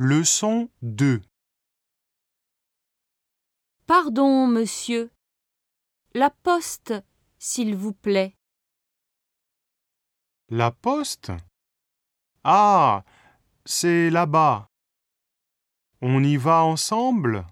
Leçon 2 Pardon, monsieur. La poste, s'il vous plaît. La poste? Ah, c'est là-bas. On y va ensemble?